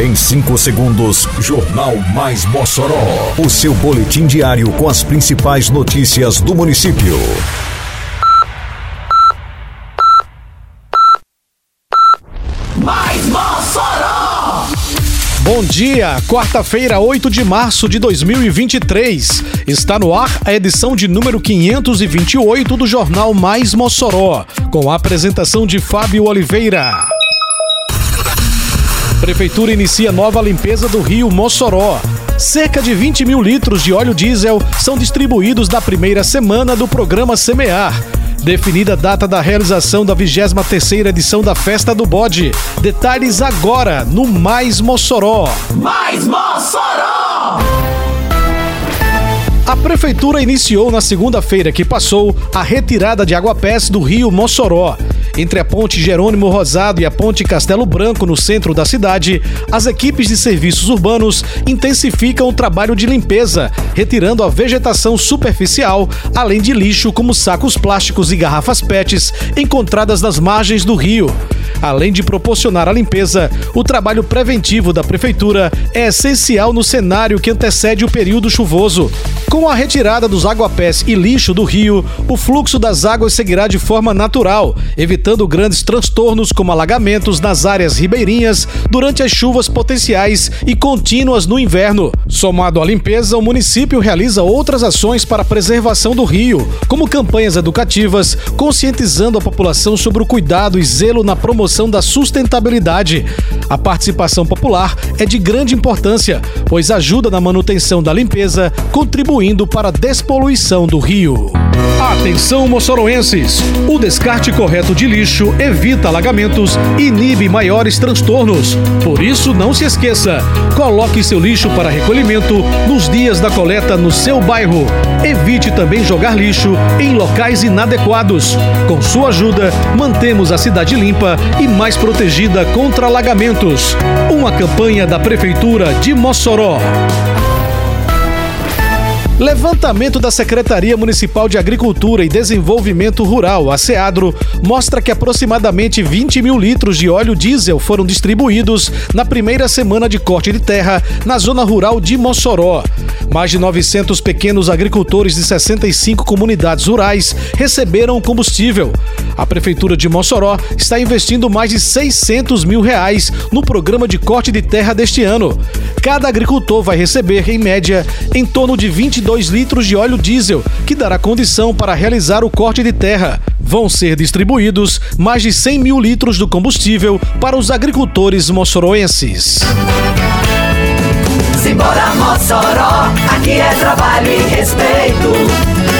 Em 5 segundos, Jornal Mais Mossoró. O seu boletim diário com as principais notícias do município. Mais Mossoró! Bom dia, quarta-feira, 8 de março de 2023. Está no ar a edição de número 528 do Jornal Mais Mossoró, com a apresentação de Fábio Oliveira. Prefeitura inicia nova limpeza do rio Mossoró. Cerca de 20 mil litros de óleo diesel são distribuídos na primeira semana do programa Semear. Definida a data da realização da 23ª edição da Festa do Bode. Detalhes agora no Mais Mossoró. Mais Mossoró! A prefeitura iniciou na segunda-feira que passou a retirada de água-pés do rio Mossoró. Entre a ponte Jerônimo Rosado e a ponte Castelo Branco, no centro da cidade, as equipes de serviços urbanos intensificam o trabalho de limpeza, retirando a vegetação superficial, além de lixo como sacos plásticos e garrafas PETs encontradas nas margens do rio. Além de proporcionar a limpeza, o trabalho preventivo da prefeitura é essencial no cenário que antecede o período chuvoso. Com a retirada dos aguapés e lixo do rio, o fluxo das águas seguirá de forma natural, evitando grandes transtornos como alagamentos nas áreas ribeirinhas durante as chuvas potenciais e contínuas no inverno. Somado à limpeza, o município realiza outras ações para a preservação do rio, como campanhas educativas, conscientizando a população sobre o cuidado e zelo na promoção da sustentabilidade. A participação popular é de grande importância, pois ajuda na manutenção da limpeza, contribuindo para a despoluição do rio. Atenção, moçoroenses! O descarte correto de lixo evita alagamentos e inibe maiores transtornos. Por isso, não se esqueça: coloque seu lixo para recolhimento nos dias da coleta no seu bairro. Evite também jogar lixo em locais inadequados. Com sua ajuda, mantemos a cidade limpa e mais protegida contra alagamentos. Uma campanha da Prefeitura de Mossoró. Levantamento da Secretaria Municipal de Agricultura e Desenvolvimento Rural, a SEADRO, mostra que aproximadamente 20 mil litros de óleo diesel foram distribuídos na primeira semana de corte de terra na zona rural de Mossoró. Mais de 900 pequenos agricultores de 65 comunidades rurais receberam o combustível. A Prefeitura de Mossoró está investindo mais de 600 mil reais no programa de corte de terra deste ano. Cada agricultor vai receber, em média, em torno de 22 litros de óleo diesel, que dará condição para realizar o corte de terra. Vão ser distribuídos mais de 100 mil litros do combustível para os agricultores moçoroenses. Simbora Mossoró, aqui é trabalho e respeito.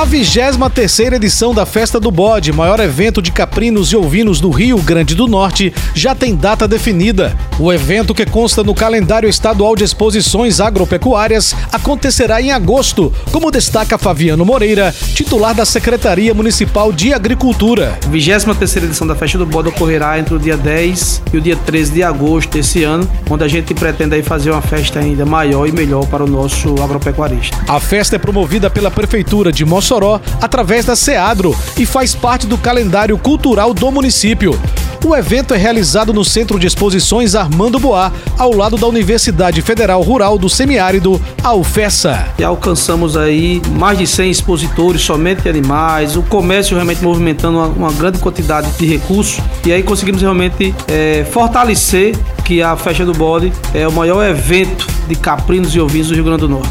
A 23 edição da Festa do Bode, maior evento de caprinos e ovinos do Rio Grande do Norte, já tem data definida. O evento, que consta no calendário estadual de exposições agropecuárias, acontecerá em agosto, como destaca Fabiano Moreira, titular da Secretaria Municipal de Agricultura. A 23 edição da Festa do Bode ocorrerá entre o dia 10 e o dia 13 de agosto desse ano, onde a gente pretende aí fazer uma festa ainda maior e melhor para o nosso agropecuarista. A festa é promovida pela Prefeitura de Mossoró através da SEADRO e faz parte do calendário cultural do município. O evento é realizado no Centro de Exposições Armando Boá, ao lado da Universidade Federal Rural do Semiárido, a UFESA. E alcançamos aí mais de 100 expositores somente de animais, o comércio realmente movimentando uma, uma grande quantidade de recursos e aí conseguimos realmente é, fortalecer que a Festa do Bode é o maior evento de caprinos e ovinos do Rio Grande do Norte.